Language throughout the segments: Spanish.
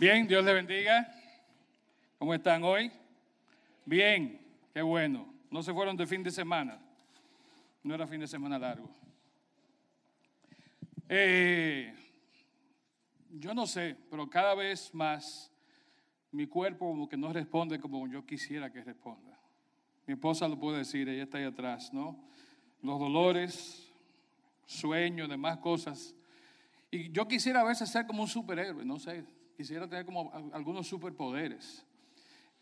Bien, Dios le bendiga. ¿Cómo están hoy? Bien, qué bueno. No se fueron de fin de semana. No era fin de semana largo. Eh, yo no sé, pero cada vez más mi cuerpo como que no responde como yo quisiera que responda. Mi esposa lo puede decir, ella está ahí atrás, ¿no? Los dolores, sueños, demás cosas. Y yo quisiera a veces ser como un superhéroe, no sé, quisiera tener como algunos superpoderes.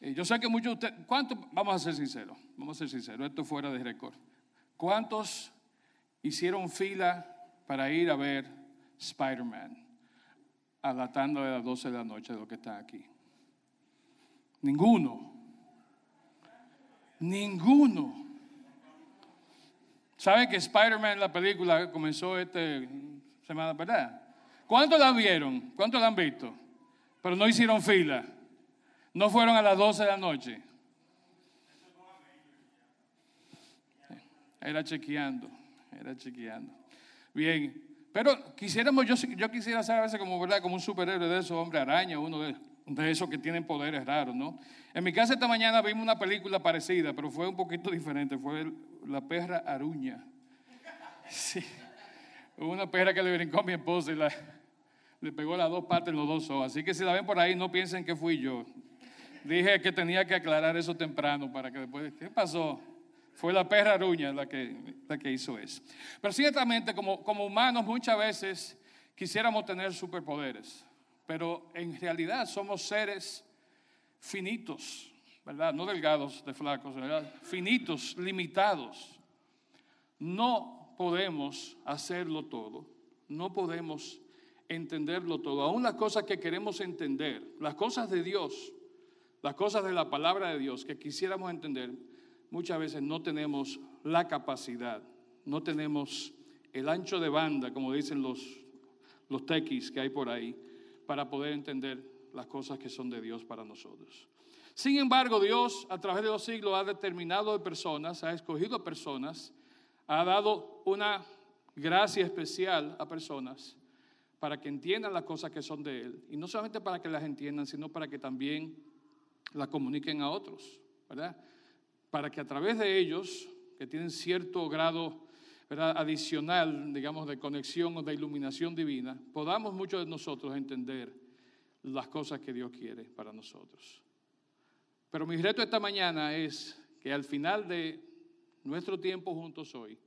Eh, yo sé que muchos de ustedes, ¿cuántos, vamos a ser sinceros, vamos a ser sinceros, esto fuera de récord. ¿Cuántos hicieron fila para ir a ver Spider-Man a la tanda de las 12 de la noche de los que están aquí? Ninguno. Ninguno. ¿Saben que Spider-Man, la película, comenzó esta semana, verdad? ¿Cuántos la vieron? ¿Cuántos la han visto? Pero no hicieron fila. No fueron a las 12 de la noche. Era chequeando, era chequeando. Bien, pero quisiéramos, yo, yo quisiera ser a veces como, ¿verdad? como un superhéroe de esos, hombre araña, uno de, esos que tienen poderes raros, ¿no? En mi casa esta mañana vimos una película parecida, pero fue un poquito diferente, fue La perra aruña. Sí, una perra que le brincó a mi esposa y la, le pegó las dos en los dos ojos. Así que si la ven por ahí, no piensen que fui yo. Dije que tenía que aclarar eso temprano para que después, ¿qué pasó? Fue la perra aruña la que, la que hizo eso. Pero ciertamente, como, como humanos, muchas veces quisiéramos tener superpoderes, pero en realidad somos seres finitos, ¿verdad? No delgados, de flacos, ¿verdad? Finitos, limitados. No podemos hacerlo todo, no podemos entenderlo todo. Aún las cosas que queremos entender, las cosas de Dios, las cosas de la palabra de Dios que quisiéramos entender, muchas veces no tenemos la capacidad, no tenemos el ancho de banda, como dicen los, los tequis que hay por ahí, para poder entender las cosas que son de Dios para nosotros. Sin embargo, Dios a través de los siglos ha determinado de personas, ha escogido personas, ha dado una gracia especial a personas para que entiendan las cosas que son de Él. Y no solamente para que las entiendan, sino para que también las comuniquen a otros, ¿verdad? Para que a través de ellos, que tienen cierto grado adicional, digamos, de conexión o de iluminación divina, podamos muchos de nosotros entender las cosas que Dios quiere para nosotros. Pero mi reto esta mañana es que al final de nuestro tiempo juntos hoy,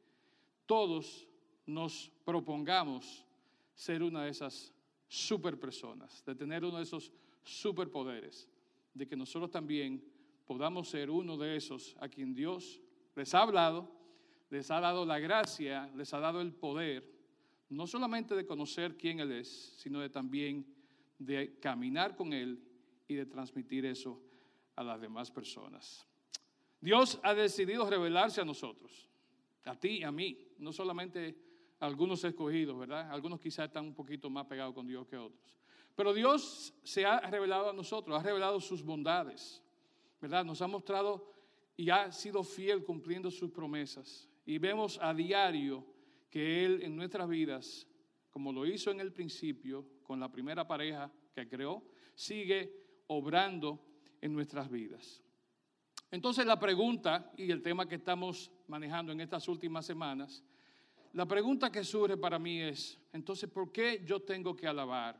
todos nos propongamos ser una de esas super personas, de tener uno de esos superpoderes, de que nosotros también podamos ser uno de esos a quien Dios les ha hablado, les ha dado la gracia, les ha dado el poder, no solamente de conocer quién Él es, sino de también de caminar con Él y de transmitir eso a las demás personas. Dios ha decidido revelarse a nosotros, a ti y a mí, no solamente algunos escogidos, ¿verdad? Algunos quizás están un poquito más pegados con Dios que otros. Pero Dios se ha revelado a nosotros, ha revelado sus bondades, ¿verdad? Nos ha mostrado y ha sido fiel cumpliendo sus promesas. Y vemos a diario que Él en nuestras vidas, como lo hizo en el principio con la primera pareja que creó, sigue obrando en nuestras vidas. Entonces la pregunta y el tema que estamos manejando en estas últimas semanas la pregunta que surge para mí es, entonces, ¿por qué yo tengo que alabar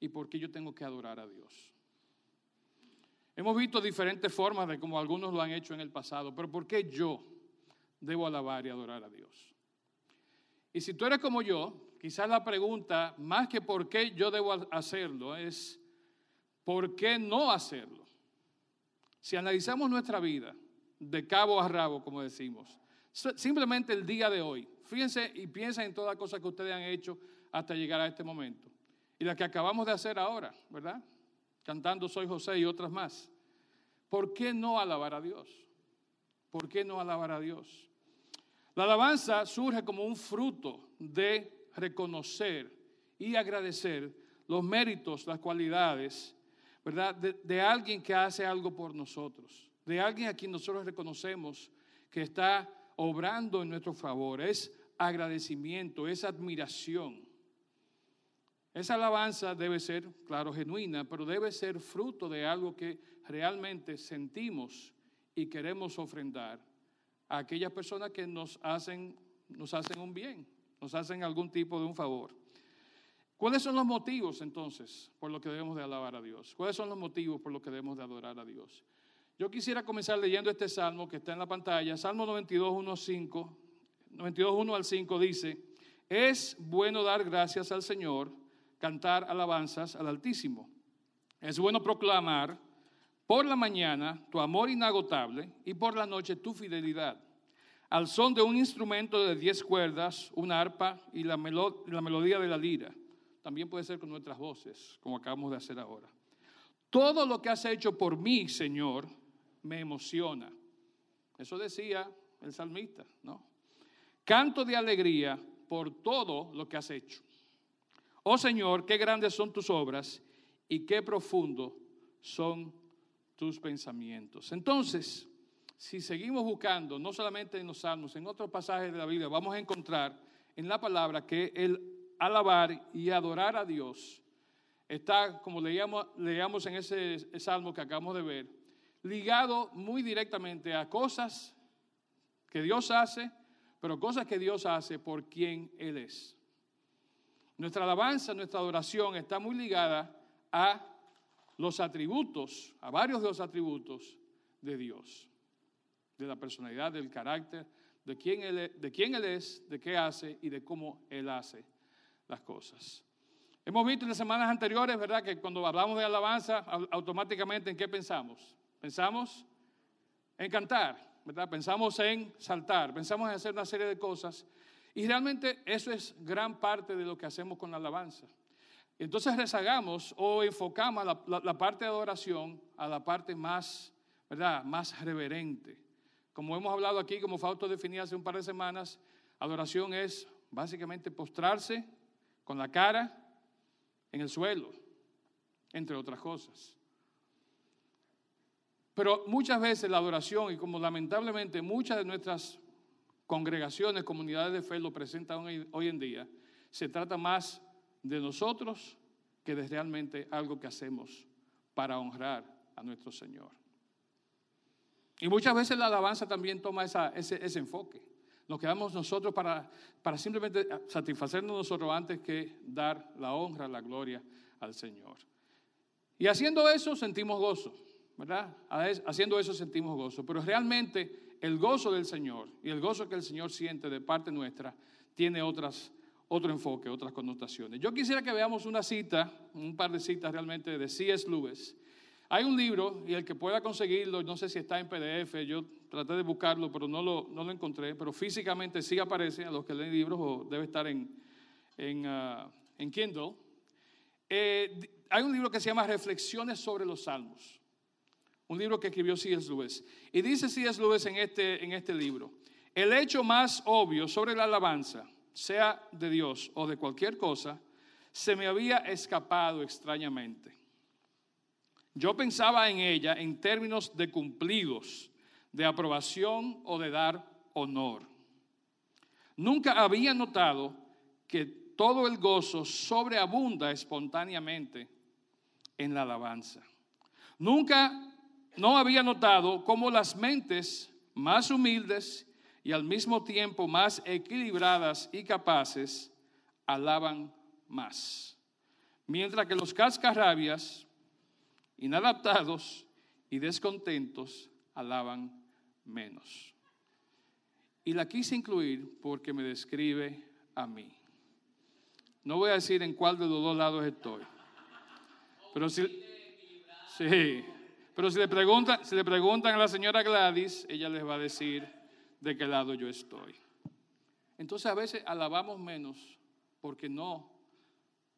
y por qué yo tengo que adorar a Dios? Hemos visto diferentes formas de cómo algunos lo han hecho en el pasado, pero ¿por qué yo debo alabar y adorar a Dios? Y si tú eres como yo, quizás la pregunta, más que por qué yo debo hacerlo, es ¿por qué no hacerlo? Si analizamos nuestra vida de cabo a rabo, como decimos, simplemente el día de hoy, Fíjense y piensen en todas las cosas que ustedes han hecho hasta llegar a este momento. Y las que acabamos de hacer ahora, ¿verdad? Cantando Soy José y otras más. ¿Por qué no alabar a Dios? ¿Por qué no alabar a Dios? La alabanza surge como un fruto de reconocer y agradecer los méritos, las cualidades, ¿verdad? De, de, alguien que hace algo por nosotros, de alguien a quien nosotros reconocemos que está obrando en nuestro favor. Es agradecimiento, es admiración. Esa alabanza debe ser, claro, genuina, pero debe ser fruto de algo que realmente sentimos y queremos ofrendar a aquellas personas que nos hacen, nos hacen un bien, nos hacen algún tipo de un favor. ¿Cuáles son los motivos entonces por los que debemos de alabar a Dios? ¿Cuáles son los motivos por los que debemos de adorar a Dios? Yo quisiera comenzar leyendo este salmo que está en la pantalla, Salmo 92, 1, 5, 92, 1 al 5 dice, es bueno dar gracias al Señor, cantar alabanzas al Altísimo. Es bueno proclamar por la mañana tu amor inagotable y por la noche tu fidelidad. Al son de un instrumento de diez cuerdas, una arpa y la, la melodía de la lira. También puede ser con nuestras voces, como acabamos de hacer ahora. Todo lo que has hecho por mí, Señor, me emociona. Eso decía el salmista, ¿no? Canto de alegría por todo lo que has hecho. Oh Señor, qué grandes son tus obras y qué profundo son tus pensamientos. Entonces, si seguimos buscando, no solamente en los salmos, en otros pasajes de la Biblia, vamos a encontrar en la palabra que el alabar y adorar a Dios está, como leíamos, leíamos en ese salmo que acabamos de ver, ligado muy directamente a cosas que Dios hace, pero cosas que Dios hace por quien Él es. Nuestra alabanza, nuestra adoración está muy ligada a los atributos, a varios de los atributos de Dios, de la personalidad, del carácter, de quién Él es, de, quién él es, de qué hace y de cómo Él hace las cosas. Hemos visto en las semanas anteriores, ¿verdad?, que cuando hablamos de alabanza, automáticamente en qué pensamos. Pensamos en cantar, Pensamos en saltar, pensamos en hacer una serie de cosas. Y realmente eso es gran parte de lo que hacemos con la alabanza. Entonces rezagamos o enfocamos la, parte de adoración a la parte más, ¿verdad? Más reverente. Como hemos hablado aquí, como Fausto definía hace un par de semanas, adoración es básicamente postrarse con la cara en el suelo, entre otras cosas. Pero muchas veces la adoración, y como lamentablemente muchas de nuestras congregaciones, comunidades de fe lo presentan hoy en día, se trata más de nosotros que de realmente algo que hacemos para honrar a nuestro Señor. Y muchas veces la alabanza también toma ese, enfoque. Nos quedamos nosotros para, para simplemente satisfacernos nosotros antes que dar la honra, la gloria al Señor. Y haciendo eso sentimos gozo, ¿verdad? Haciendo eso sentimos gozo. Pero realmente el gozo del Señor y el gozo que el Señor siente de parte nuestra tiene otras otro enfoque, otras connotaciones. Yo quisiera que veamos una cita, un par de citas realmente de C.S. Lewis. Hay un libro, y el que pueda conseguirlo, no sé si está en PDF, yo traté de buscarlo, pero no lo, no lo encontré, pero físicamente sí aparece a los que leen libros o debe estar en, en, ah, Kindle. Eh, hay un libro que se llama Reflexiones sobre los Salmos, un libro que escribió C.S. Lewis. Y dice C.S. Lewis en este, en este libro, el hecho más obvio sobre la alabanza, sea de Dios o de cualquier cosa, se me había escapado extrañamente. Yo pensaba en ella en términos de cumplidos, de aprobación o de dar honor. Nunca había notado que todo el gozo sobreabunda espontáneamente en la alabanza. Nunca no había notado cómo las mentes más humildes y al mismo tiempo más equilibradas y capaces, alaban más. Mientras que los cascarrabias, inadaptados y descontentos, alaban menos. Y la quise incluir porque me describe a mí. No voy a decir en cuál de los dos lados estoy. Pero si, sí, pero si le preguntan, si le preguntan a la señora Gladys, ella les va a decir de qué lado yo estoy. Entonces a veces alabamos menos porque no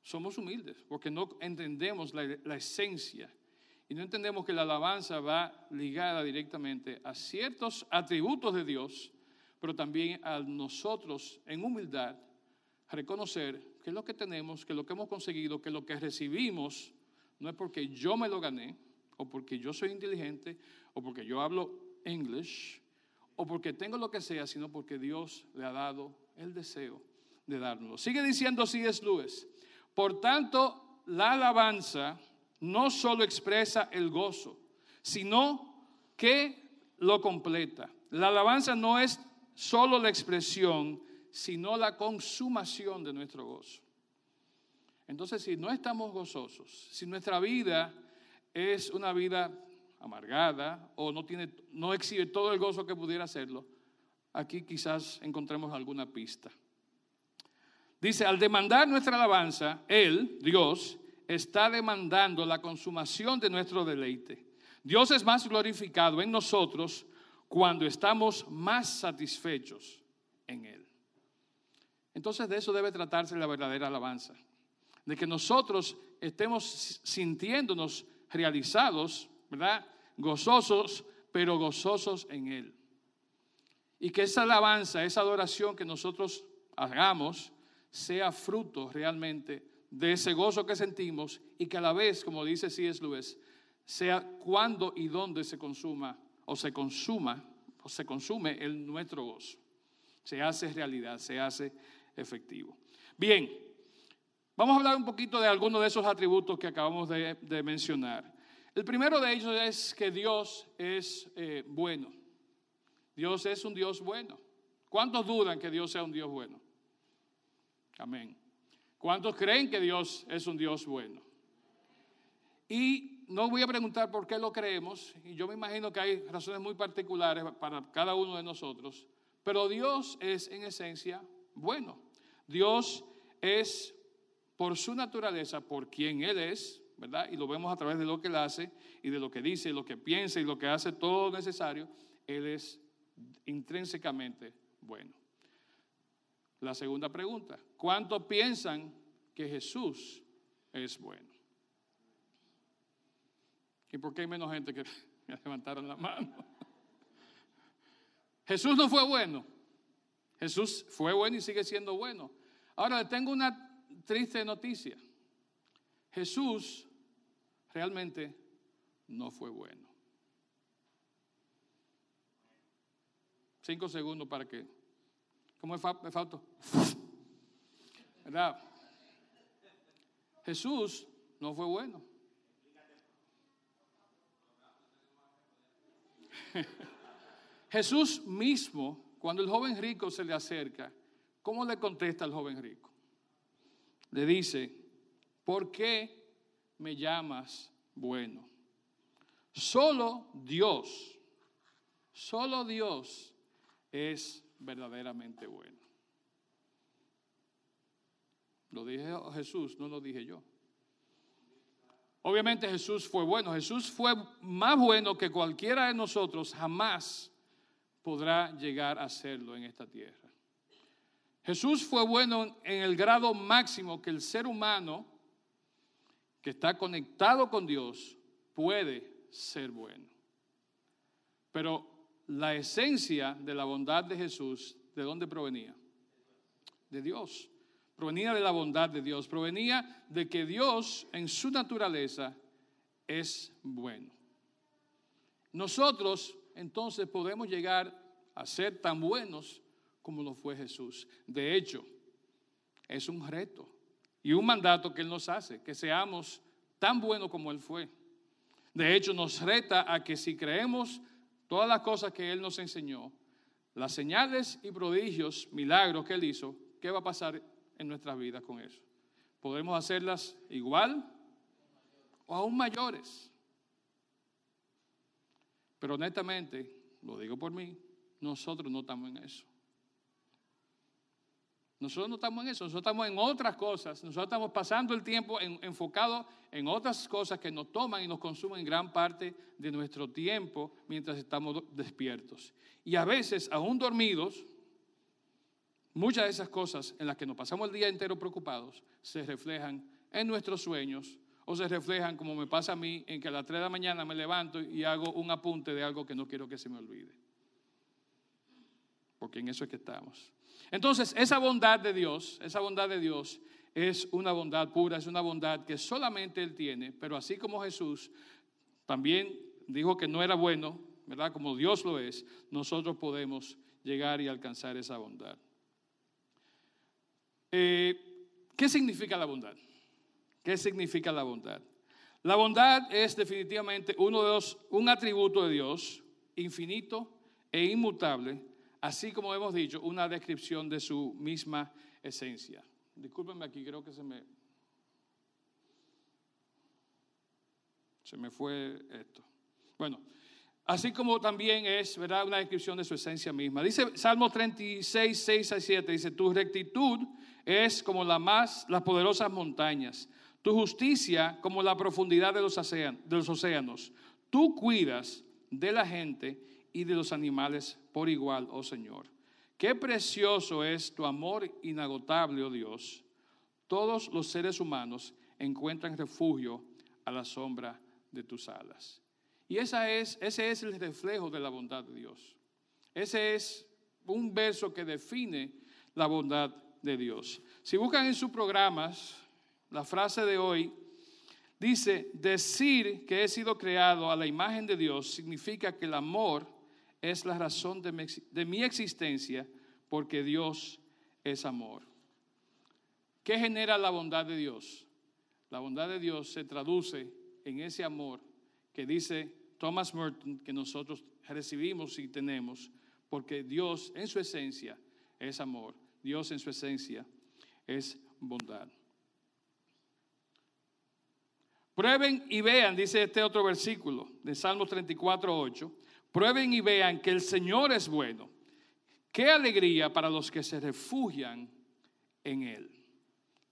somos humildes, porque no entendemos la, la esencia y no entendemos que la alabanza va ligada directamente a ciertos atributos de Dios, pero también a nosotros en humildad reconocer que lo que tenemos, que lo que hemos conseguido, que lo que recibimos no es porque yo me lo gané, o porque yo soy inteligente, o porque yo hablo English, o porque tengo lo que sea, sino porque Dios le ha dado el deseo de dárnoslo. Sigue diciendo es Lewis, Por tanto, la alabanza no solo expresa el gozo, sino que lo completa. La alabanza no es solo la expresión, sino la consumación de nuestro gozo. Entonces, si no estamos gozosos, si nuestra vida es una vida amargada o no, tiene, no exhibe todo el gozo que pudiera hacerlo, aquí quizás encontremos alguna pista. Dice, al demandar nuestra alabanza, Él, Dios, está demandando la consumación de nuestro deleite. Dios es más glorificado en nosotros cuando estamos más satisfechos en Él. Entonces de eso debe tratarse la verdadera alabanza, de que nosotros estemos sintiéndonos realizados, ¿verdad? Gozosos, pero gozosos en Él. Y que esa alabanza, esa adoración que nosotros hagamos, sea fruto realmente de ese gozo que sentimos y que a la vez, como dice C.S. Lewis, sea cuando y dónde se consuma o se consuma o se consume el nuestro gozo. Se hace realidad, se hace efectivo. Bien, vamos a hablar un poquito de algunos de esos atributos que acabamos de, mencionar. El primero de ellos es que Dios es eh, bueno. Dios es un Dios bueno. ¿Cuántos dudan que Dios sea un Dios bueno? Amén. ¿Cuántos creen que Dios es un Dios bueno? Y no voy a preguntar por qué lo creemos, y yo me imagino que hay razones muy particulares para cada uno de nosotros, pero Dios es en esencia bueno. Dios es por su naturaleza, por quien Él es, ¿verdad? Y lo vemos a través de lo que Él hace y de lo que dice, y lo que piensa y lo que hace todo necesario, Él es intrínsecamente bueno. La segunda pregunta, ¿cuántos piensan que Jesús es bueno? ¿Y por qué hay menos gente que levantaron la mano? Jesús no fue bueno. Jesús fue bueno y sigue siendo bueno. Ahora tengo una triste noticia. Jesús realmente no fue bueno. Cinco segundos para que ¿Cómo me faltó? ¿Verdad? Jesús no fue bueno. Jesús mismo, cuando el joven rico se le acerca, ¿cómo le contesta al joven rico? Le dice, ¿por qué me llamas bueno? Solo Dios, solo Dios es verdaderamente bueno. Lo dije Jesús, no lo dije yo. Obviamente Jesús fue bueno. Jesús fue más bueno que cualquiera de nosotros jamás podrá llegar a serlo en esta tierra. Jesús fue bueno en el grado máximo que el ser humano que está conectado con Dios puede ser bueno. Pero la esencia de la bondad de Jesús, ¿de dónde provenía? De Dios. Provenía de la bondad de Dios. Provenía de que Dios en su naturaleza es bueno. Nosotros entonces podemos llegar a ser tan buenos como lo fue Jesús. De hecho, es un reto y un mandato que Él nos hace, que seamos tan buenos como Él fue. De hecho, nos reta a que si creemos todas las cosas que Él nos enseñó, las señales y prodigios, milagros que Él hizo, ¿qué va a pasar en nuestras vidas con eso? ¿Podemos hacerlas igual o aún mayores? Pero honestamente, lo digo por mí, nosotros no estamos en eso. Nosotros no estamos en eso, nosotros estamos en otras cosas, nosotros estamos pasando el tiempo enfocado en otras cosas que nos toman y nos consumen gran parte de nuestro tiempo mientras estamos despiertos. Y a veces, aún dormidos, muchas de esas cosas en las que nos pasamos el día entero preocupados se reflejan en nuestros sueños o se reflejan, como me pasa a mí, en que a las 3 de la mañana me levanto y hago un apunte de algo que no quiero que se me olvide. Porque en eso es que estamos. Entonces, esa bondad de Dios, esa bondad de Dios es una bondad pura, es una bondad que solamente Él tiene, pero así como Jesús también dijo que no era bueno, ¿verdad? Como Dios lo es, nosotros podemos llegar y alcanzar esa bondad. Eh, ¿Qué significa la bondad? ¿Qué significa la bondad? La bondad es definitivamente uno de los, un atributo de Dios infinito e inmutable, así como hemos dicho, una descripción de su misma esencia. Discúlpenme aquí, creo que se me se me fue esto. Bueno, así como también es, ¿verdad?, una descripción de su esencia misma. Dice Salmo 36, 6 a 7, dice, tu rectitud es como la más, las poderosas montañas tu justicia como la profundidad de los, océanos. Tú cuidas de la gente y de los animales por igual, oh Señor. Qué precioso es tu amor inagotable, oh Dios. Todos los seres humanos encuentran refugio a la sombra de tus alas. Y esa es, ese es el reflejo de la bondad de Dios. Ese es un verso que define la bondad de Dios. Si buscan en sus programas, la frase de hoy dice, decir que he sido creado a la imagen de Dios significa que el amor es la razón de mi, existencia porque Dios es amor. ¿Qué genera la bondad de Dios? La bondad de Dios se traduce en ese amor que dice Thomas Merton que nosotros recibimos y tenemos, porque Dios en su esencia es amor, Dios en su esencia es bondad. Prueben y vean, dice este otro versículo de Salmos 34, 8. Prueben y vean que el Señor es bueno. Qué alegría para los que se refugian en Él.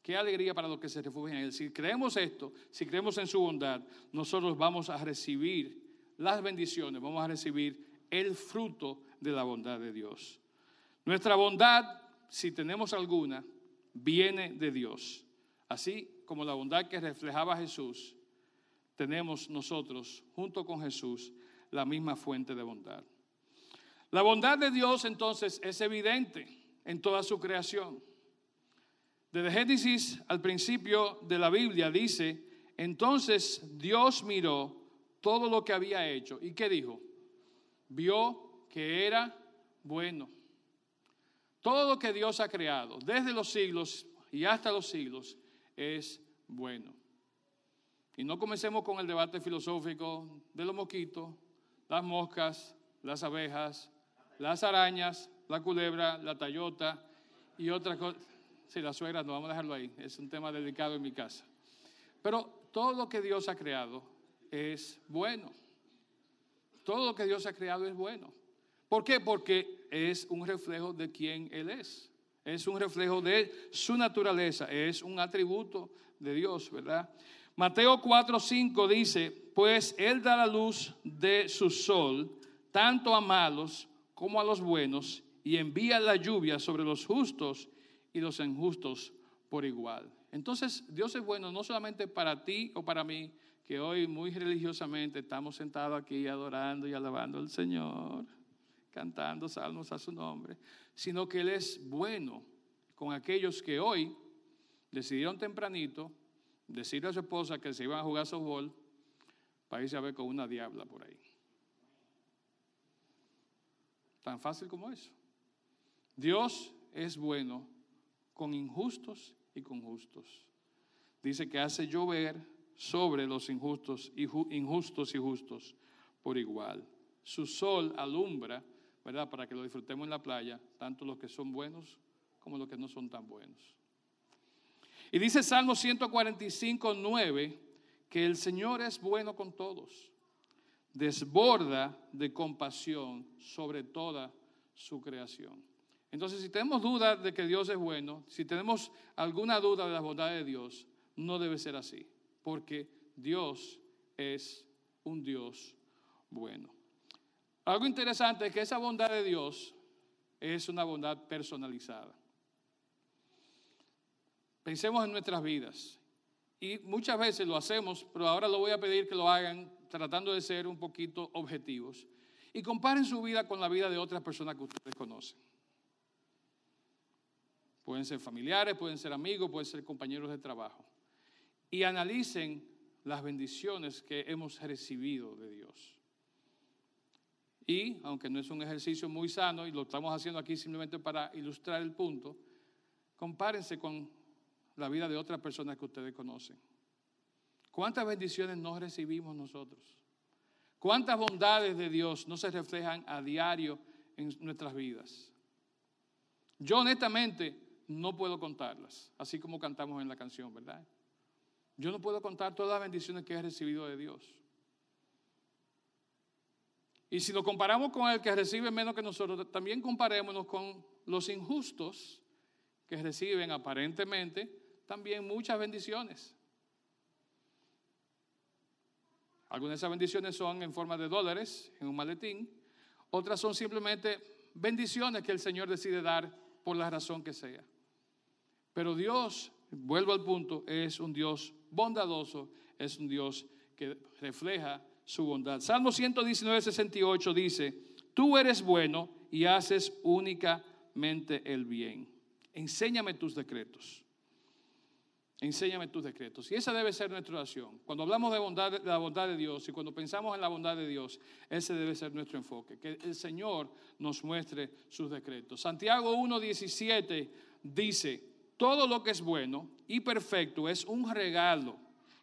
Qué alegría para los que se refugian en Él. Si creemos esto, si creemos en su bondad, nosotros vamos a recibir las bendiciones, vamos a recibir el fruto de la bondad de Dios. Nuestra bondad, si tenemos alguna, viene de Dios. Así como la bondad que reflejaba Jesús tenemos nosotros, junto con Jesús, la misma fuente de bondad. La bondad de Dios entonces es evidente en toda su creación. Desde Génesis al principio de la Biblia dice, entonces Dios miró todo lo que había hecho. ¿Y qué dijo? Vio que era bueno. Todo lo que Dios ha creado, desde los siglos y hasta los siglos, es bueno. Y no comencemos con el debate filosófico de los mosquitos, las moscas, las abejas, las arañas, la culebra, la tayota y otras cosas. Sí, la suegra, no, vamos a dejarlo ahí. Es un tema delicado en mi casa. Pero todo lo que Dios ha creado es bueno. Todo lo que Dios ha creado es bueno. ¿Por qué? Porque es un reflejo de quién Él es. Es un reflejo de su naturaleza. Es un atributo de Dios, ¿verdad? Mateo 4:5 dice, pues Él da la luz de su sol tanto a malos como a los buenos y envía la lluvia sobre los justos y los injustos por igual. Entonces Dios es bueno no solamente para ti o para mí, que hoy muy religiosamente estamos sentados aquí adorando y alabando al Señor, cantando salmos a su nombre, sino que Él es bueno con aquellos que hoy decidieron tempranito decirle a su esposa que se iban a jugar softball para irse a ver con una diabla por ahí. Tan fácil como eso. Dios es bueno con injustos y con justos. Dice que hace llover sobre los injustos y injustos y justos por igual. Su sol alumbra, ¿verdad? Para que lo disfrutemos en la playa, tanto los que son buenos como los que no son tan buenos. Y dice Salmo 145, 9, que el Señor es bueno con todos, desborda de compasión sobre toda su creación. Entonces, si tenemos duda de que Dios es bueno, si tenemos alguna duda de la bondad de Dios, no debe ser así, porque Dios es un Dios bueno. Algo interesante es que esa bondad de Dios es una bondad personalizada. Pensemos en nuestras vidas. Y muchas veces lo hacemos, pero ahora lo voy a pedir que lo hagan tratando de ser un poquito objetivos. Y comparen su vida con la vida de otras personas que ustedes conocen. Pueden ser familiares, pueden ser amigos, pueden ser compañeros de trabajo. Y analicen las bendiciones que hemos recibido de Dios. Y, aunque no es un ejercicio muy sano, y lo estamos haciendo aquí simplemente para ilustrar el punto, compárense con la vida de otras personas que ustedes conocen. ¿Cuántas bendiciones no recibimos nosotros? ¿Cuántas bondades de Dios no se reflejan a diario en nuestras vidas? Yo honestamente no puedo contarlas, así como cantamos en la canción, ¿verdad? Yo no puedo contar todas las bendiciones que he recibido de Dios. Y si nos comparamos con el que recibe menos que nosotros, también comparémonos con los injustos que reciben aparentemente también muchas bendiciones. Algunas de esas bendiciones son en forma de dólares, en un maletín. Otras son simplemente bendiciones que el Señor decide dar por la razón que sea. Pero Dios, vuelvo al punto, es un Dios bondadoso, es un Dios que refleja su bondad. Salmo 119, 68 dice, tú eres bueno y haces únicamente el bien. Enséñame tus decretos. Enséñame tus decretos. Y esa debe ser nuestra oración. Cuando hablamos de, bondad, de la bondad de Dios y cuando pensamos en la bondad de Dios, ese debe ser nuestro enfoque. Que el Señor nos muestre sus decretos. Santiago 1.17 dice, todo lo que es bueno y perfecto es un regalo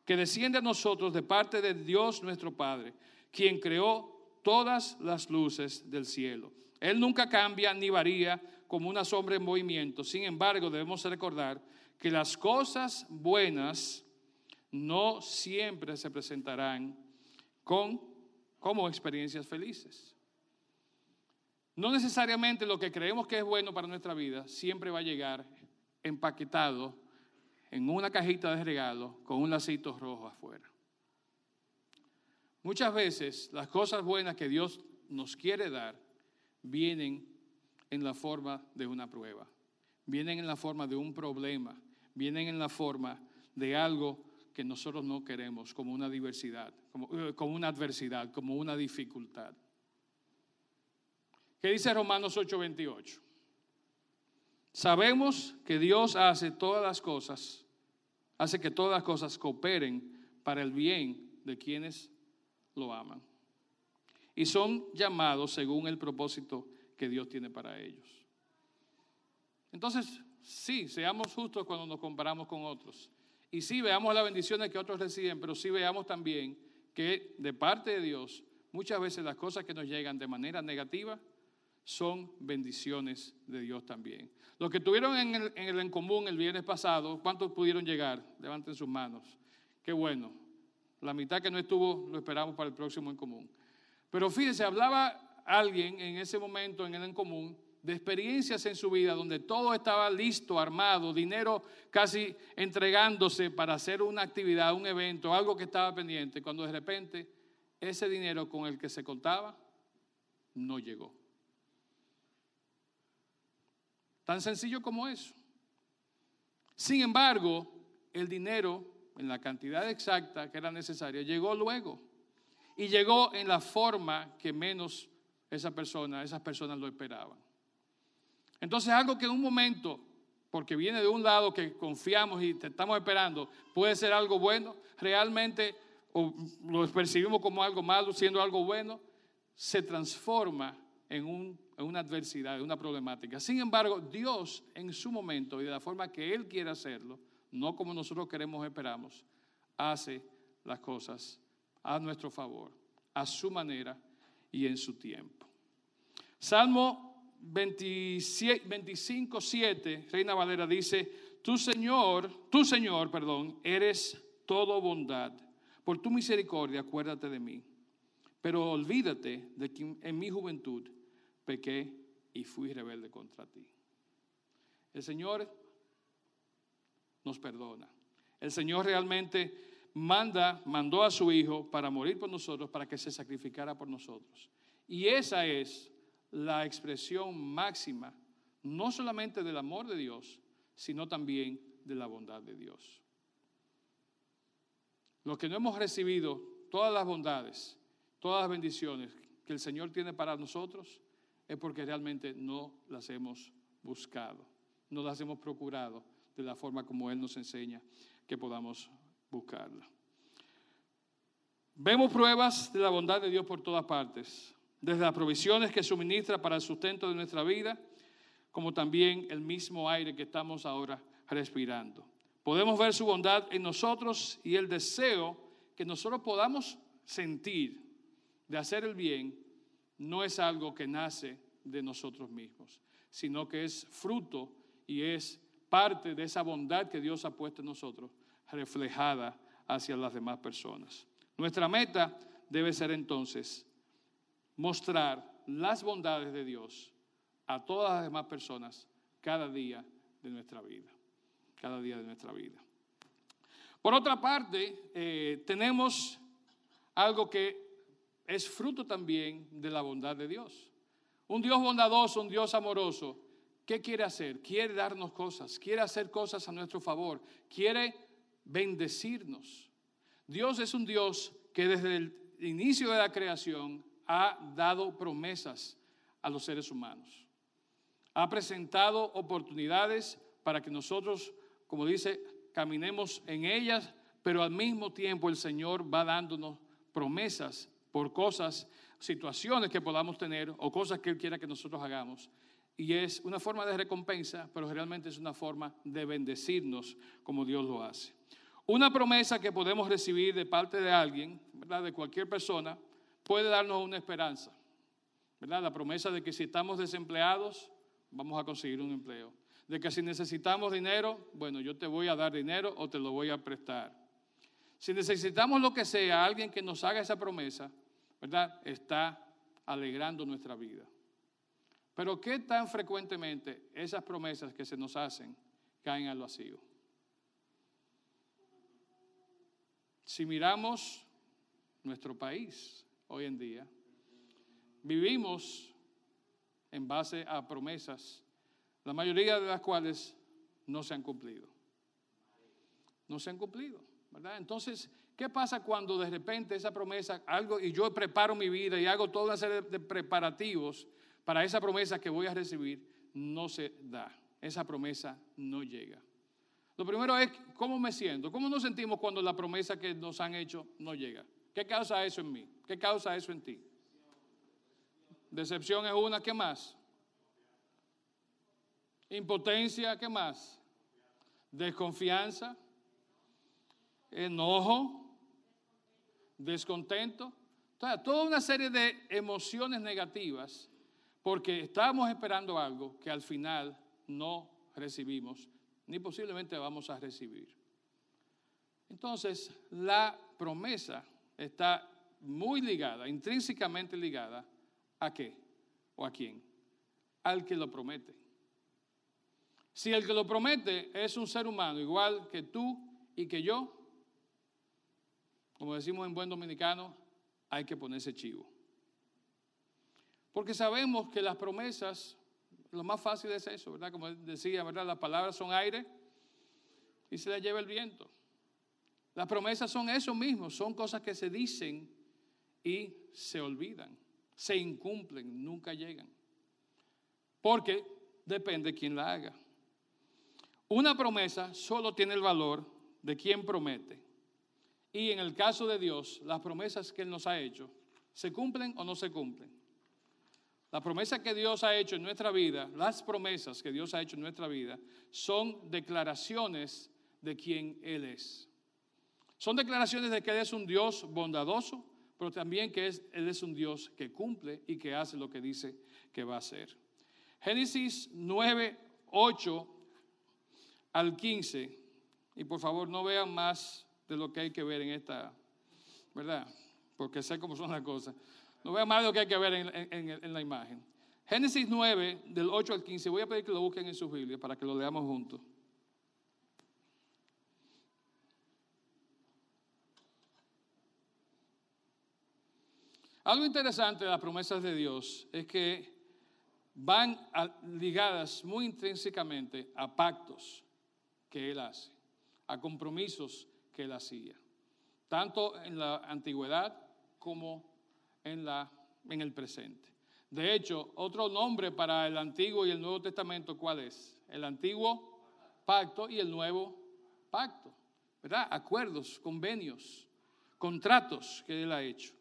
que desciende a nosotros de parte de Dios nuestro Padre, quien creó todas las luces del cielo. Él nunca cambia ni varía como una sombra en movimiento. Sin embargo, debemos recordar que las cosas buenas no siempre se presentarán con, como experiencias felices. No necesariamente lo que creemos que es bueno para nuestra vida siempre va a llegar empaquetado en una cajita de regalo con un lacito rojo afuera. Muchas veces las cosas buenas que Dios nos quiere dar vienen en la forma de una prueba, vienen en la forma de un problema, vienen en la forma de algo que nosotros no queremos, como una diversidad, como, eh, una adversidad, como una dificultad. ¿Qué dice Romanos 8:28? Sabemos que Dios hace todas las cosas, hace que todas las cosas cooperen para el bien de quienes lo aman. Y son llamados según el propósito que Dios tiene para ellos. Entonces, sí, seamos justos cuando nos comparamos con otros. Y sí, veamos las bendiciones que otros reciben, pero sí veamos también que de parte de Dios, muchas veces las cosas que nos llegan de manera negativa son bendiciones de Dios también. Los que tuvieron en el, en común el viernes pasado, ¿cuántos pudieron llegar? Levanten sus manos. Qué bueno. La mitad que no estuvo lo esperamos para el próximo en común. Pero fíjense, hablaba alguien en ese momento en el en común de experiencias en su vida donde todo estaba listo, armado, dinero casi entregándose para hacer una actividad, un evento, algo que estaba pendiente, cuando de repente ese dinero con el que se contaba no llegó. Tan sencillo como eso. Sin embargo, el dinero en la cantidad exacta que era necesaria llegó luego. Y llegó en la forma que menos esa persona, esas personas lo esperaban. Entonces algo que en un momento, porque viene de un lado que confiamos y te estamos esperando, puede ser algo bueno, realmente o lo percibimos como algo malo, siendo algo bueno, se transforma en un una adversidad, en una problemática. Sin embargo, Dios en su momento y de la forma que Él quiere hacerlo, no como nosotros queremos, esperamos, hace las cosas a nuestro favor, a su manera y en su tiempo. Salmo 25, 7, Reina Valera dice, tu Señor, tu Señor, perdón, eres todo bondad. Por tu misericordia, acuérdate de mí. Pero olvídate de que en mi juventud pequé y fui rebelde contra ti. El Señor nos perdona. El Señor realmente manda, mandó a su Hijo para morir por nosotros, para que se sacrificara por nosotros. Y esa es la expresión máxima, no solamente del amor de Dios, sino también de la bondad de Dios. Los que no hemos recibido todas las bondades, todas las bendiciones que el Señor tiene para nosotros, es porque realmente no las hemos buscado, no las hemos procurado de la forma como Él nos enseña que podamos buscarla. Vemos pruebas de la bondad de Dios por todas partes, desde las provisiones que suministra para el sustento de nuestra vida, como también el mismo aire que estamos ahora respirando. Podemos ver su bondad en nosotros y el deseo que nosotros podamos sentir de hacer el bien no es algo que nace de nosotros mismos, sino que es fruto y es parte de esa bondad que Dios ha puesto en nosotros, reflejada hacia las demás personas. Nuestra meta debe ser entonces mostrar las bondades de Dios a todas las demás personas cada día de nuestra vida, cada día de nuestra vida. Por otra parte, eh, tenemos algo que es fruto también de la bondad de Dios. Un Dios bondadoso, un Dios amoroso, ¿qué quiere hacer? Quiere darnos cosas, quiere hacer cosas a nuestro favor, quiere bendecirnos. Dios es un Dios que desde el inicio de la creación ha dado promesas a los seres humanos. Ha presentado oportunidades para que nosotros, como dice, caminemos en ellas, pero al mismo tiempo el Señor va dándonos promesas por cosas, situaciones que podamos tener o cosas que Él quiera que nosotros hagamos. Y es una forma de recompensa, pero realmente es una forma de bendecirnos como Dios lo hace. Una promesa que podemos recibir de parte de alguien, ¿verdad? de cualquier persona, puede darnos una esperanza. ¿verdad? La promesa de que si estamos desempleados, vamos a conseguir un empleo. De que si necesitamos dinero, bueno, yo te voy a dar dinero o te lo voy a prestar. Si necesitamos lo que sea, alguien que nos haga esa promesa, ¿verdad? Está alegrando nuestra vida. Pero ¿qué tan frecuentemente esas promesas que se nos hacen caen al vacío? Si miramos nuestro país hoy en día, vivimos en base a promesas, la mayoría de las cuales no se han cumplido. No se han cumplido, ¿verdad? Entonces, ¿qué pasa cuando de repente esa promesa, algo, y yo preparo mi vida y hago toda una serie de preparativos para esa promesa que voy a recibir, no se da? Esa promesa no llega. Lo primero es cómo me siento, cómo nos sentimos cuando la promesa que nos han hecho no llega. ¿Qué causa eso en mí? ¿Qué causa eso en ti? Decepción es una, ¿qué más? Impotencia, ¿qué más? Desconfianza, enojo, descontento. toda una serie de emociones negativas porque estábamos esperando algo que al final no recibimos ni posiblemente vamos a recibir. Entonces, la promesa está muy ligada, intrínsecamente ligada, ¿a qué? ¿O a quién? Al que lo promete. Si el que lo promete es un ser humano igual que tú y que yo, como decimos en buen dominicano, hay que ponerse chivo. Porque sabemos que las promesas lo más fácil es eso, ¿verdad? Como decía, ¿verdad? Las palabras son aire y se las lleva el viento. Las promesas son eso mismo, son cosas que se dicen y se olvidan, se incumplen, nunca llegan. Porque depende de quién la haga. Una promesa solo tiene el valor de quien promete. Y en el caso de Dios, las promesas que Él nos ha hecho, ¿se cumplen o no se cumplen? La promesa que Dios ha hecho en nuestra vida, las promesas que Dios ha hecho en nuestra vida, son declaraciones de quién Él es. Son declaraciones de que Él es un Dios bondadoso, pero también que Él es un Dios que cumple y que hace lo que dice que va a hacer. Génesis 9, 8 al 15, y por favor no vean más de lo que hay que ver en esta, ¿verdad? Porque sé cómo son las cosas. No veo más de lo que hay que ver en, la imagen. Génesis 9, del 8 al 15. Voy a pedir que lo busquen en su Biblia para que lo leamos juntos. Algo interesante de las promesas de Dios es que van ligadas muy intrínsecamente a pactos que Él hace, a compromisos que Él hacía, tanto en la antigüedad como en, la, en el presente. De hecho, otro nombre para el Antiguo y el Nuevo Testamento, ¿cuál es? El Antiguo Pacto y el Nuevo Pacto, ¿verdad? Acuerdos, convenios, contratos que Él ha hecho.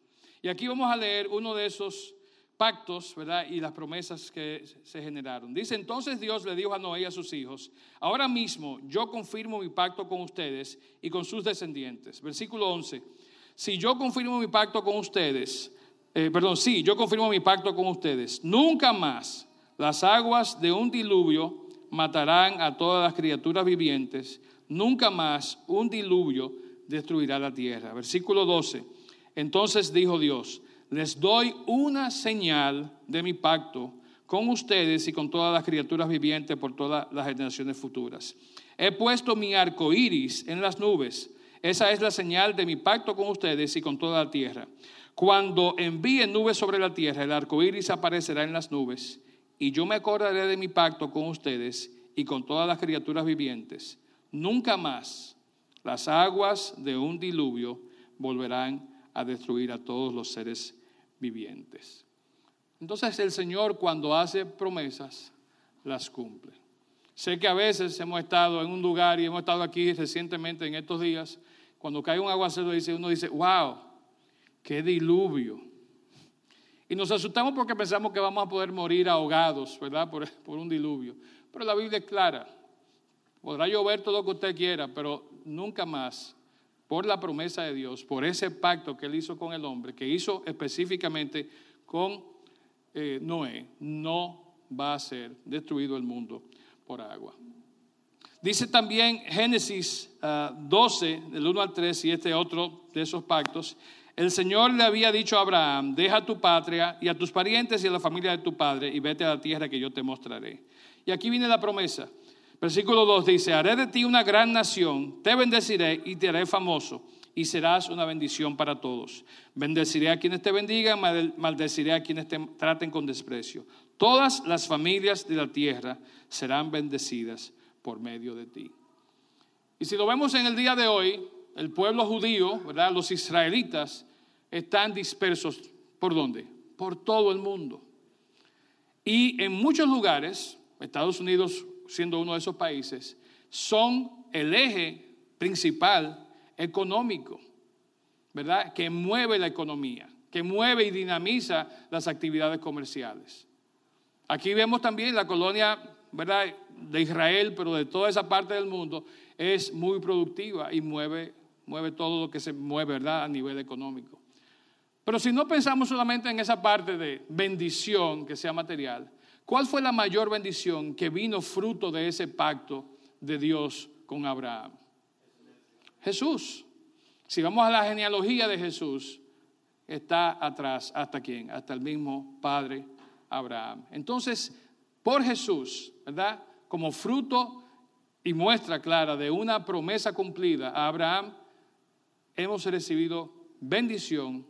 Y aquí vamos a leer uno de esos pactos, ¿verdad? Y las promesas que se generaron. Dice, entonces Dios le dijo a Noé y a sus hijos, ahora mismo yo confirmo mi pacto con ustedes y con sus descendientes. Versículo 11. si yo confirmo mi pacto con ustedes, eh, perdón, sí, yo confirmo mi pacto con ustedes, nunca más las aguas de un diluvio matarán a todas las criaturas vivientes, nunca más un diluvio destruirá la tierra. Versículo 12. Entonces dijo Dios, les doy una señal de mi pacto con ustedes y con todas las criaturas vivientes por todas las generaciones futuras. He puesto mi arco iris en las nubes. Esa es la señal de mi pacto con ustedes y con toda la tierra. Cuando envíe nubes sobre la tierra, el arco iris aparecerá en las nubes, y yo me acordaré de mi pacto con ustedes y con todas las criaturas vivientes. Nunca más las aguas de un diluvio volverán a destruir a todos los seres vivientes. Entonces el Señor cuando hace promesas, las cumple. Sé que a veces hemos estado en un lugar y hemos estado aquí recientemente en estos días, cuando cae un aguacero dice, uno dice, wow, qué diluvio. Y nos asustamos porque pensamos que vamos a poder morir ahogados, ¿verdad? Por, por un diluvio. Pero la Biblia es clara. Podrá llover todo lo que usted quiera, pero nunca más, por la promesa de Dios, por ese pacto que él hizo con el hombre, que hizo específicamente con eh, Noé, no va a ser destruido el mundo por agua. Dice también Génesis 12, ah, del 1 al 3, y este otro de esos pactos, el Señor le había dicho a Abraham, deja tu patria y a tus parientes y a la familia de tu padre y vete a la tierra que yo te mostraré. Y aquí viene la promesa. Versículo 2 dice, haré de ti una gran nación, te bendeciré y te haré famoso y serás una bendición para todos. Bendeciré a quienes te bendigan, maldeciré a quienes te traten con desprecio. Todas las familias de la tierra serán bendecidas por medio de ti. Y si lo vemos en el día de hoy, el pueblo judío, ¿verdad? los israelitas, están dispersos. ¿Por dónde? Por todo el mundo. Y en muchos lugares, Estados Unidos siendo uno de esos países, son el eje principal económico, ¿verdad? Que mueve la economía, que mueve y dinamiza las actividades comerciales. Aquí vemos también la colonia, ¿verdad? De Israel, pero de toda esa parte del mundo, es muy productiva y mueve, mueve todo lo que se mueve, ¿verdad? A nivel económico. Pero si no pensamos solamente en esa parte de bendición que sea material, ¿cuál fue la mayor bendición que vino fruto de ese pacto de Dios con Abraham? Jesús. Si vamos a la genealogía de Jesús, está atrás, ¿hasta quién? Hasta el mismo Padre Abraham. Entonces, por Jesús, ¿verdad? Como fruto y muestra clara de una promesa cumplida a Abraham, hemos recibido bendición,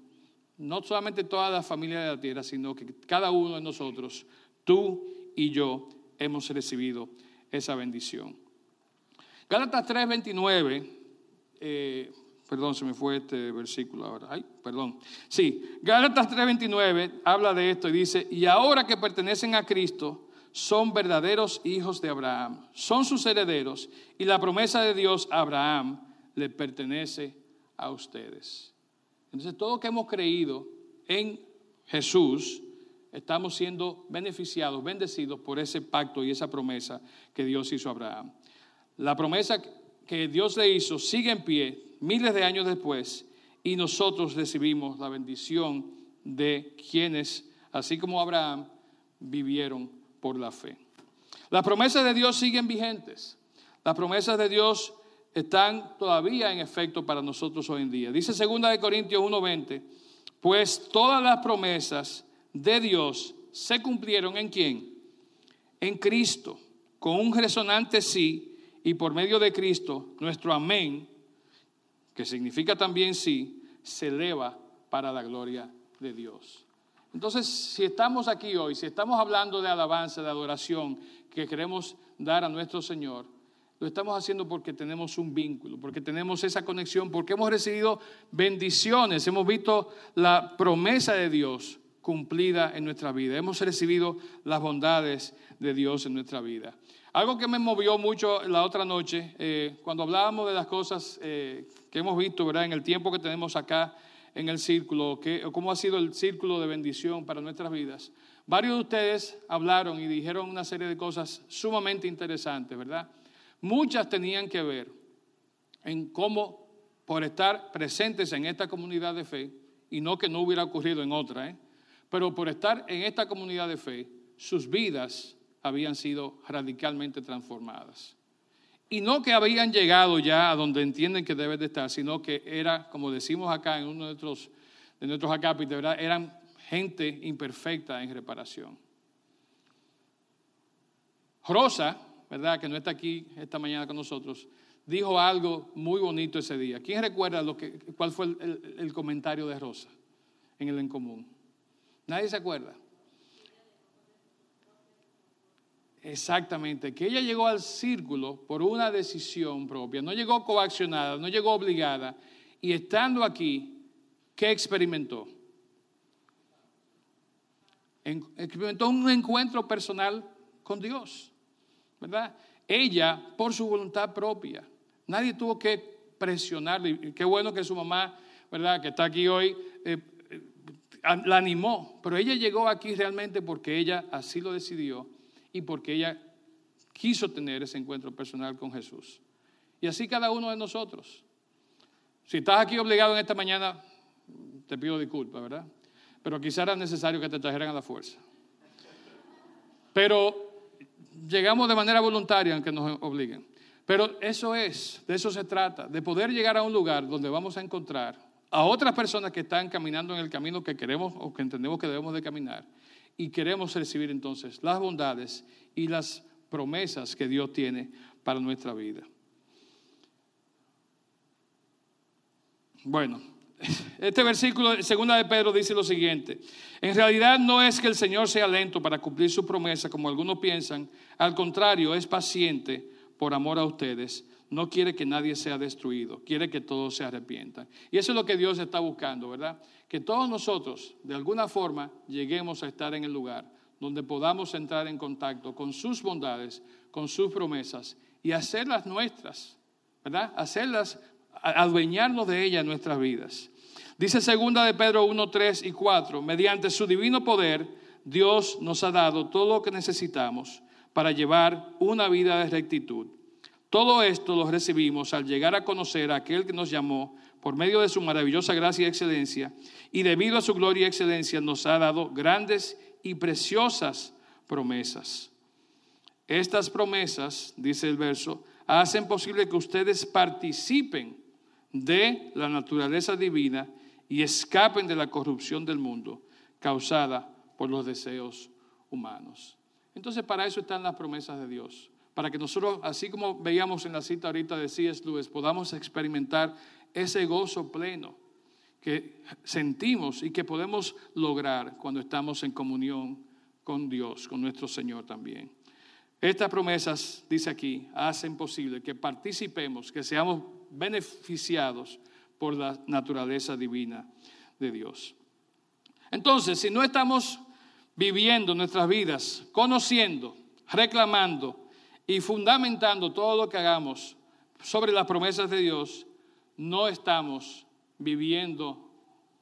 no solamente toda la familia de la tierra, sino que cada uno de nosotros, tú y yo, hemos recibido esa bendición. Gálatas 3:29, eh, perdón, se me fue este versículo ahora, ay, perdón. Sí, Gálatas 3:29 habla de esto y dice, y ahora que pertenecen a Cristo, son verdaderos hijos de Abraham, son sus herederos y la promesa de Dios a Abraham le pertenece a ustedes. Entonces, todo que hemos creído en Jesús, estamos siendo beneficiados, bendecidos por ese pacto y esa promesa que Dios hizo a Abraham. La promesa que Dios le hizo sigue en pie miles de años después y nosotros recibimos la bendición de quienes, así como Abraham, vivieron por la fe. Las promesas de Dios siguen vigentes. Las promesas de Dios están todavía en efecto para nosotros hoy en día. Dice 2 de Corintios 1:20, pues todas las promesas de Dios se cumplieron en quién? En Cristo, con un resonante sí y por medio de Cristo nuestro amén, que significa también sí, se eleva para la gloria de Dios. Entonces, si estamos aquí hoy, si estamos hablando de alabanza, de adoración que queremos dar a nuestro Señor, lo estamos haciendo porque tenemos un vínculo, porque tenemos esa conexión, porque hemos recibido bendiciones, hemos visto la promesa de Dios cumplida en nuestra vida, hemos recibido las bondades de Dios en nuestra vida. Algo que me movió mucho la otra noche, eh, cuando hablábamos de las cosas eh, que hemos visto ¿verdad? en el tiempo que tenemos acá en el círculo, cómo ha sido el círculo de bendición para nuestras vidas. Varios de ustedes hablaron y dijeron una serie de cosas sumamente interesantes, ¿verdad? Muchas tenían que ver en cómo por estar presentes en esta comunidad de fe, y no que no hubiera ocurrido en otra, ¿eh? Pero por estar en esta comunidad de fe, sus vidas habían sido radicalmente transformadas. Y no que habían llegado ya a donde entienden que deben de estar, sino que era, como decimos acá en uno de nuestros, de nuestros acápites, ¿verdad? eran gente imperfecta en reparación. Rosa, ¿verdad? Que no está aquí esta mañana con nosotros, dijo algo muy bonito ese día. ¿Quién recuerda lo que, cuál fue el, el comentario de Rosa en el en común? ¿Nadie se acuerda? Exactamente, que ella llegó al círculo por una decisión propia, no llegó coaccionada, no llegó obligada, y estando aquí, ¿qué experimentó? experimentó un encuentro personal con Dios, ¿verdad? Ella, por su voluntad propia, nadie tuvo que presionarle. Qué bueno que su mamá, ¿verdad? Que está aquí hoy, eh, la animó, pero ella llegó aquí realmente porque ella así lo decidió y porque ella quiso tener ese encuentro personal con Jesús. Y así cada uno de nosotros. Si estás aquí obligado en esta mañana, te pido disculpas, ¿verdad? pero quizá era necesario que te trajeran a la fuerza. Pero llegamos de manera voluntaria, aunque nos obliguen. Pero eso es, de eso se trata, de poder llegar a un lugar donde vamos a encontrar a otras personas que están caminando en el camino que queremos o que entendemos que debemos de caminar y queremos recibir entonces las bondades y las promesas que Dios tiene para nuestra vida. Bueno, este versículo, segunda de Pedro, dice lo siguiente. En realidad no es que el Señor sea lento para cumplir su promesa, como algunos piensan. Al contrario, es paciente por amor a ustedes. No quiere que nadie sea destruido, quiere que todos se arrepientan. Y eso es lo que Dios está buscando, ¿verdad? Que todos nosotros, de alguna forma, lleguemos a estar en el lugar donde podamos entrar en contacto con sus bondades, con sus promesas y hacerlas nuestras, ¿verdad? Hacerlas adueñarnos de ella en nuestras vidas. Dice segunda de Pedro 1, 3 y 4, mediante su divino poder, Dios nos ha dado todo lo que necesitamos para llevar una vida de rectitud. Todo esto lo recibimos al llegar a conocer a aquel que nos llamó por medio de su maravillosa gracia y excelencia, y debido a su gloria y excelencia nos ha dado grandes y preciosas promesas. Estas promesas, dice el verso, hacen posible que ustedes participen de la naturaleza divina y escapen de la corrupción del mundo causada por los deseos humanos. Entonces para eso están las promesas de Dios, para que nosotros, así como veíamos en la cita ahorita de C.S. Lewis, podamos experimentar ese gozo pleno que sentimos y que podemos lograr cuando estamos en comunión con Dios, con nuestro Señor también. Estas promesas, dice aquí, hacen posible que participemos, que seamos beneficiados por la naturaleza divina de Dios. Entonces, si no estamos viviendo nuestras vidas, conociendo, reclamando y fundamentando todo lo que hagamos sobre las promesas de Dios, no estamos viviendo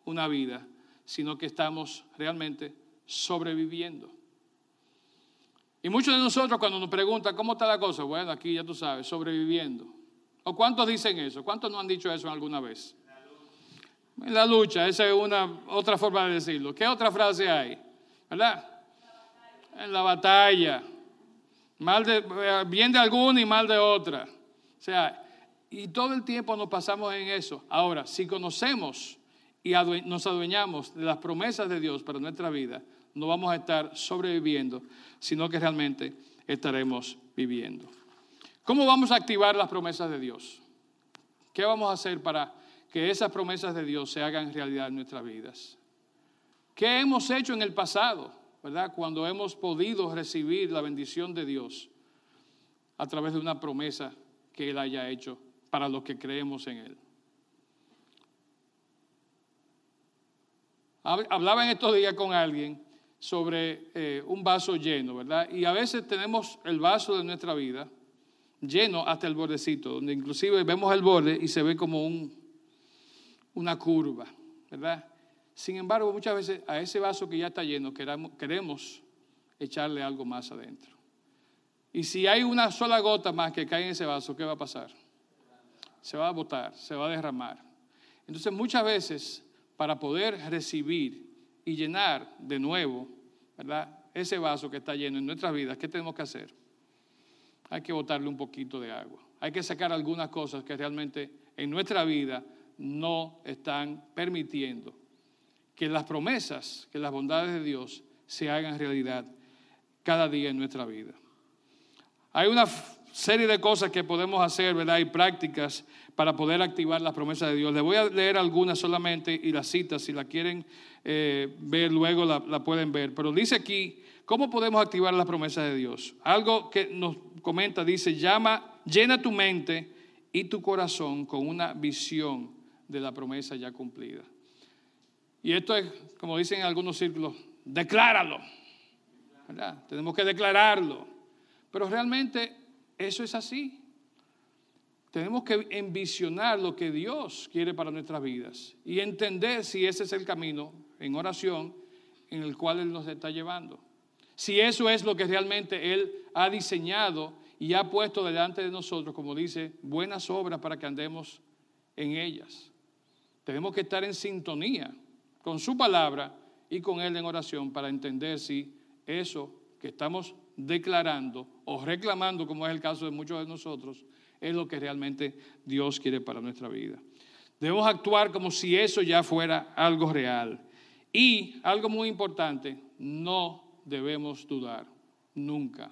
una vida, sino que estamos realmente sobreviviendo. Y muchos de nosotros cuando nos preguntan cómo está la cosa, bueno, aquí ya tú sabes, sobreviviendo. ¿O cuántos dicen eso? ¿Cuántos no han dicho eso alguna vez? La lucha, esa es una otra forma de decirlo. ¿Qué otra frase hay? ¿Verdad? En la batalla. Mal de, eh, bien de alguna y mal de otra. O sea, y todo el tiempo nos pasamos en eso. Ahora, si conocemos y nos adueñamos de las promesas de Dios para nuestra vida, no vamos a estar sobreviviendo, sino que realmente estaremos viviendo. ¿Cómo vamos a activar las promesas de Dios? ¿Qué vamos a hacer para que esas promesas de Dios se hagan realidad en nuestras vidas? ¿Qué hemos hecho en el pasado, verdad? Cuando hemos podido recibir la bendición de Dios a través de una promesa que Él haya hecho para los que creemos en Él. Hablaba en estos días con alguien sobre eh, un vaso lleno, ¿verdad? Y a veces tenemos el vaso de nuestra vida lleno hasta el bordecito, donde inclusive vemos el borde y se ve como un, una curva, ¿verdad? Sin embargo, muchas veces a ese vaso que ya está lleno queremos echarle algo más adentro. Y si hay una sola gota más que cae en ese vaso, ¿qué va a pasar? se va a botar, se va a derramar. Entonces muchas veces para poder recibir y llenar de nuevo, ¿verdad? Ese vaso que está lleno en nuestras vidas, ¿qué tenemos que hacer? Hay que botarle un poquito de agua. Hay que sacar algunas cosas que realmente en nuestra vida no están permitiendo que las promesas, que las bondades de Dios se hagan realidad cada día en nuestra vida. Hay una serie de cosas que podemos hacer, ¿verdad? Y prácticas para poder activar las promesas de Dios. Les voy a leer algunas solamente y las citas, si la quieren eh, ver luego la, la pueden ver. Pero dice aquí, ¿cómo podemos activar las promesas de Dios? Algo que nos comenta, dice, llama, llena tu mente y tu corazón con una visión de la promesa ya cumplida. Y esto es, como dicen en algunos círculos, decláralo. Tenemos que declararlo. Pero realmente eso es así. Tenemos que envisionar lo que Dios quiere para nuestras vidas y entender si ese es el camino en oración en el cual Él nos está llevando. Si eso es lo que realmente Él ha diseñado y ha puesto delante de nosotros, como dice, buenas obras para que andemos en ellas. Tenemos que estar en sintonía con su palabra y con Él en oración para entender si eso que estamos declarando o reclamando, como es el caso de muchos de nosotros, es lo que realmente Dios quiere para nuestra vida. Debemos actuar como si eso ya fuera algo real. Y algo muy importante, no debemos dudar nunca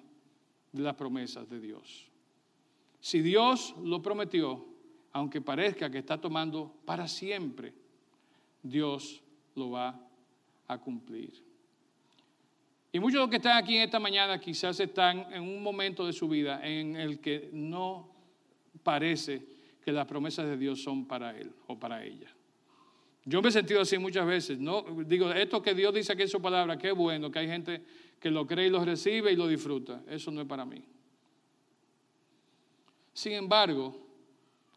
de las promesas de Dios. Si Dios lo prometió, aunque parezca que está tomando para siempre, Dios lo va a cumplir. Y muchos de los que están aquí en esta mañana quizás están en un momento de su vida en el que no parece que las promesas de Dios son para él o para ella. Yo me he sentido así muchas veces. No, digo, esto que Dios dice que es su palabra, qué bueno, que hay gente que lo cree y lo recibe y lo disfruta. Eso no es para mí. Sin embargo,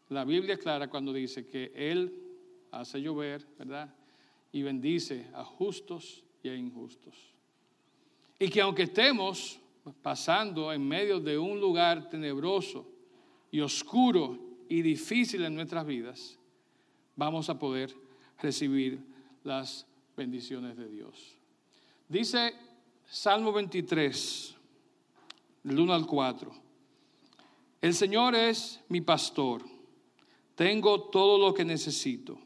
la Biblia es clara cuando dice que Él hace llover, ¿verdad? Y bendice a justos y a injustos. Y que aunque estemos pasando en medio de un lugar tenebroso y oscuro y difícil en nuestras vidas, vamos a poder recibir las bendiciones de Dios. Dice Salmo 23, del 1 al 4. El Señor es mi pastor, tengo todo lo que necesito.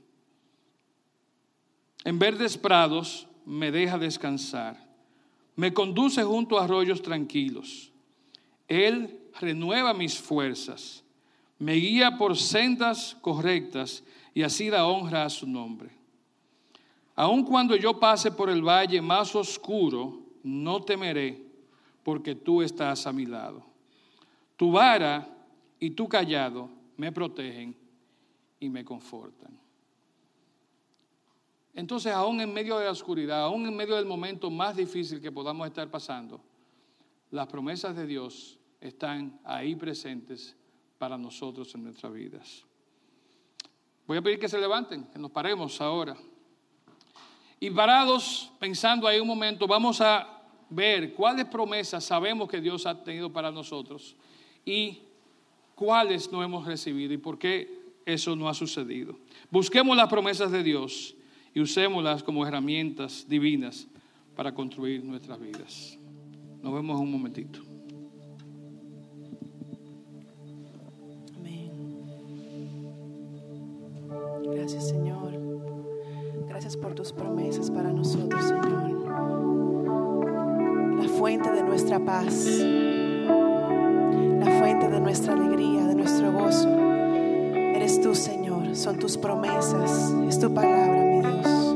En verdes prados me deja descansar me conduce junto a arroyos tranquilos. Él renueva mis fuerzas, me guía por sendas correctas y así da honra a su nombre. Aun cuando yo pase por el valle más oscuro, no temeré, porque tú estás a mi lado. Tu vara y tu callado me protegen y me confortan. Entonces, aún en medio de la oscuridad, aún en medio del momento más difícil que podamos estar pasando, las promesas de Dios están ahí presentes para nosotros en nuestras vidas. Voy a pedir que se levanten, que nos paremos ahora. Y parados, pensando ahí un momento, vamos a ver cuáles promesas sabemos que Dios ha tenido para nosotros y cuáles no hemos recibido y por qué eso no ha sucedido. Busquemos las promesas de Dios y usémoslas como herramientas divinas para construir nuestras vidas. Nos vemos en un momentito. Amén. Gracias Señor. Gracias por tus promesas para nosotros, Señor. La fuente de nuestra paz. La fuente de nuestra alegría, de nuestro gozo. Eres tú, Señor. Son tus promesas. Es tu palabra, mi Dios.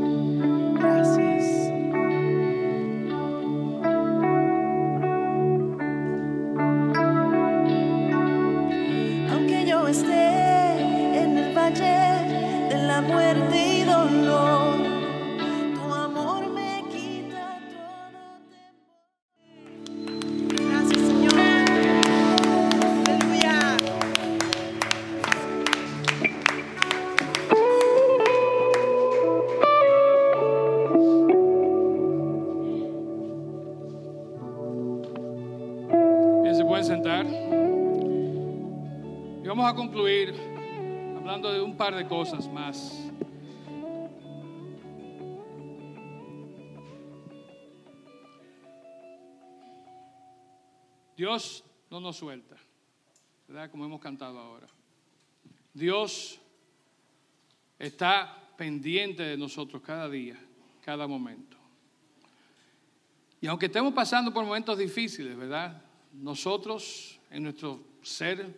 De cosas más. Dios no nos suelta, ¿verdad? Como hemos cantado ahora. Dios está pendiente de nosotros cada día, cada momento. Y aunque estemos pasando por momentos difíciles, ¿verdad? Nosotros, en nuestro ser,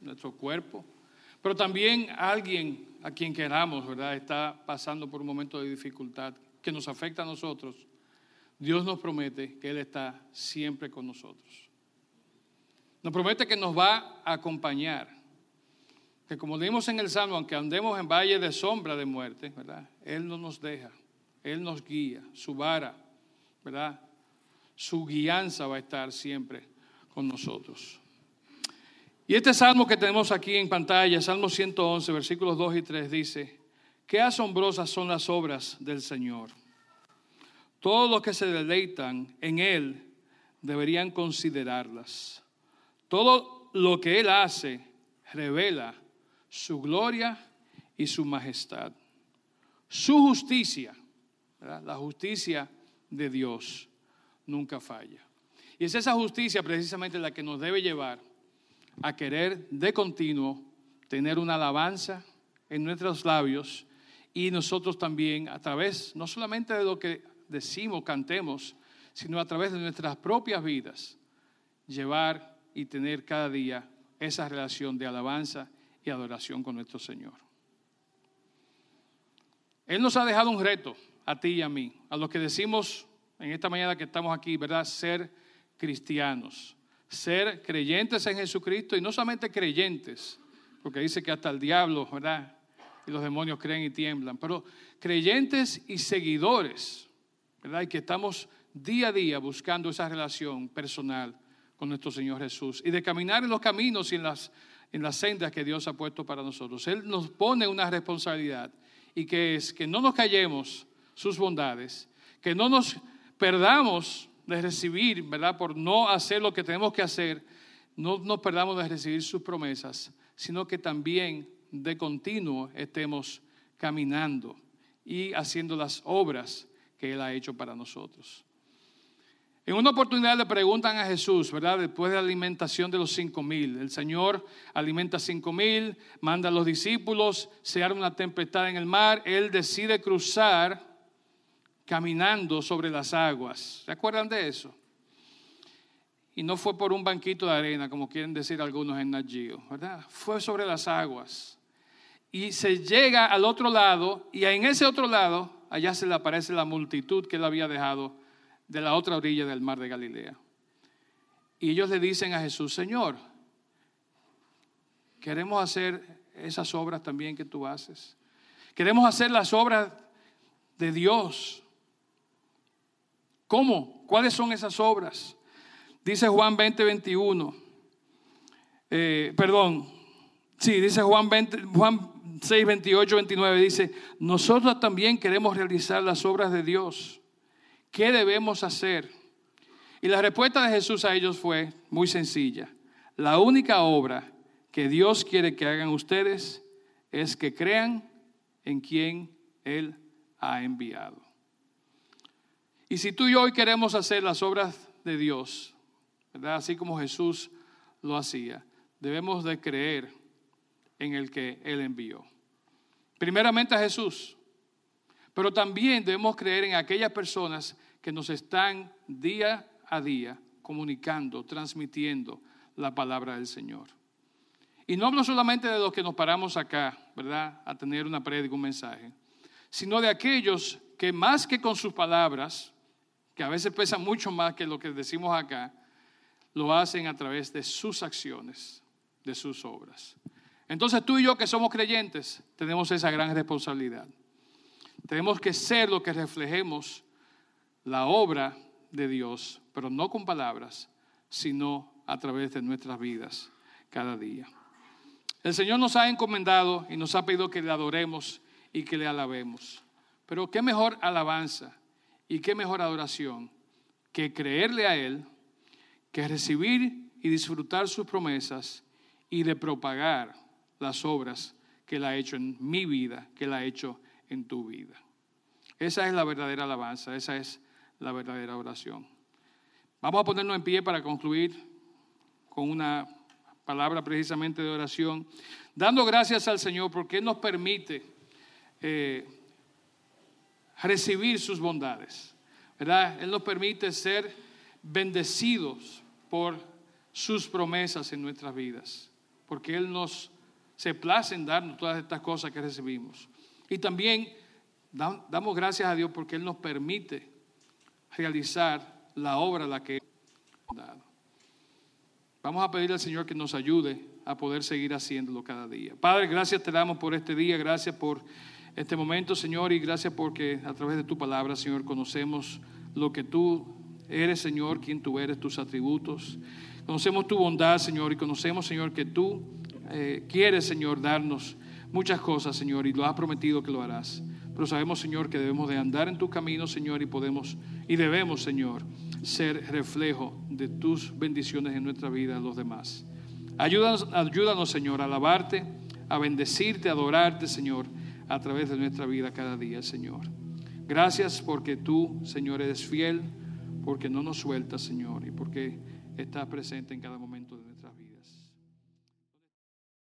nuestro cuerpo, pero también alguien a quien queramos, ¿verdad? Está pasando por un momento de dificultad que nos afecta a nosotros. Dios nos promete que Él está siempre con nosotros. Nos promete que nos va a acompañar. Que como dimos en el Salmo, aunque andemos en valle de sombra de muerte, ¿verdad? Él no nos deja. Él nos guía. Su vara, ¿verdad? Su guianza va a estar siempre con nosotros. Y este salmo que tenemos aquí en pantalla, Salmo 111, versículos 2 y 3, dice, qué asombrosas son las obras del Señor. Todos los que se deleitan en Él deberían considerarlas. Todo lo que Él hace revela su gloria y su majestad. Su justicia, la justicia de Dios, nunca falla. Y es esa justicia precisamente la que nos debe llevar a querer de continuo tener una alabanza en nuestros labios y nosotros también a través, no solamente de lo que decimos, cantemos, sino a través de nuestras propias vidas, llevar y tener cada día esa relación de alabanza y adoración con nuestro Señor. Él nos ha dejado un reto a ti y a mí, a los que decimos en esta mañana que estamos aquí, ¿verdad? Ser cristianos, ser creyentes en Jesucristo y no solamente creyentes, porque dice que hasta el diablo, ¿verdad? Y los demonios creen y tiemblan, pero creyentes y seguidores ¿verdad? Y que estamos día a día buscando esa relación personal con nuestro Señor Jesús y de caminar en los caminos y en las, en las sendas que Dios ha puesto para nosotros. Él nos pone una responsabilidad y que es que no nos callemos sus bondades, que no nos perdamos de recibir, ¿verdad? Por no hacer lo que tenemos que hacer, no nos perdamos de recibir sus promesas, sino que también de continuo estemos caminando y haciendo las obras que Él ha hecho para nosotros. En una oportunidad le preguntan a Jesús, ¿verdad? Después de la alimentación de los cinco mil, el Señor alimenta cinco mil, manda a los discípulos, se arma una tempestad en el mar, Él decide cruzar caminando sobre las aguas. ¿Se acuerdan de eso? Y no fue por un banquito de arena, como quieren decir algunos en Nagio, ¿verdad? Fue sobre las aguas. Y se llega al otro lado, y en ese otro lado allá se le aparece la multitud que él había dejado de la otra orilla del mar de Galilea. Y ellos le dicen a Jesús, Señor, queremos hacer esas obras también que tú haces. Queremos hacer las obras de Dios. ¿Cómo? ¿Cuáles son esas obras? Dice Juan 20, 21. Eh, perdón. Sí, dice Juan 20, Juan 6, 28, 29 dice, nosotros también queremos realizar las obras de Dios. ¿Qué debemos hacer? Y la respuesta de Jesús a ellos fue muy sencilla. La única obra que Dios quiere que hagan ustedes es que crean en quien Él ha enviado. Y si tú y yo hoy queremos hacer las obras de Dios, ¿verdad? así como Jesús lo hacía, debemos de creer en el que Él envió. Primeramente a Jesús, pero también debemos creer en aquellas personas que nos están día a día comunicando, transmitiendo la palabra del Señor. Y no hablo solamente de los que nos paramos acá, ¿verdad? A tener una prédica, un mensaje, sino de aquellos que más que con sus palabras, que a veces pesan mucho más que lo que decimos acá, lo hacen a través de sus acciones, de sus obras. Entonces tú y yo que somos creyentes tenemos esa gran responsabilidad. Tenemos que ser lo que reflejemos la obra de Dios, pero no con palabras, sino a través de nuestras vidas cada día. El Señor nos ha encomendado y nos ha pedido que le adoremos y que le alabemos. Pero qué mejor alabanza y qué mejor adoración que creerle a Él, que recibir y disfrutar sus promesas y de propagar las obras que Él ha hecho en mi vida, que Él ha hecho en tu vida. Esa es la verdadera alabanza, esa es la verdadera oración. Vamos a ponernos en pie para concluir con una palabra precisamente de oración, dando gracias al Señor porque Él nos permite eh, recibir sus bondades, ¿verdad? Él nos permite ser bendecidos por sus promesas en nuestras vidas, porque Él nos se place en darnos todas estas cosas que recibimos. Y también damos gracias a Dios porque Él nos permite realizar la obra la que ha dado. Vamos a pedir al Señor que nos ayude a poder seguir haciéndolo cada día. Padre, gracias te damos por este día, gracias por este momento, Señor, y gracias porque a través de tu palabra, Señor, conocemos lo que tú eres, Señor, quien tú eres, tus atributos. Conocemos tu bondad, Señor, y conocemos, Señor, que tú eh, quieres, Señor, darnos muchas cosas, Señor, y lo has prometido que lo harás. Pero sabemos, Señor, que debemos de andar en tu camino, Señor, y podemos y debemos, Señor, ser reflejo de tus bendiciones en nuestra vida a los demás. Ayúdanos, ayúdanos, Señor, a alabarte, a bendecirte, a adorarte, Señor, a través de nuestra vida cada día, Señor. Gracias porque tú, Señor, eres fiel, porque no nos sueltas, Señor, y porque estás presente en cada momento.